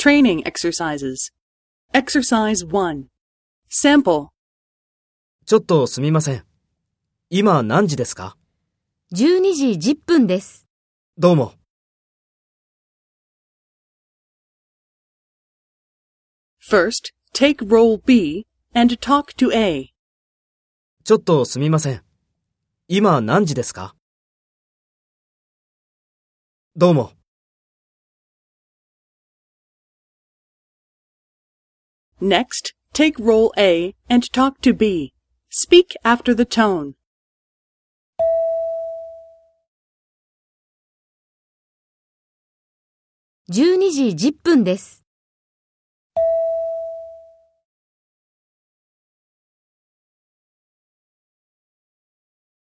Training exercises. Exercise 1. Sample. ちょっとすみません。今何時ですか12時10分です。どうも。First, take role B and talk to A. ちょっとすみません。今何時ですかどうも。Next, take role A and talk to B. Speak after the tone. 12時10分です。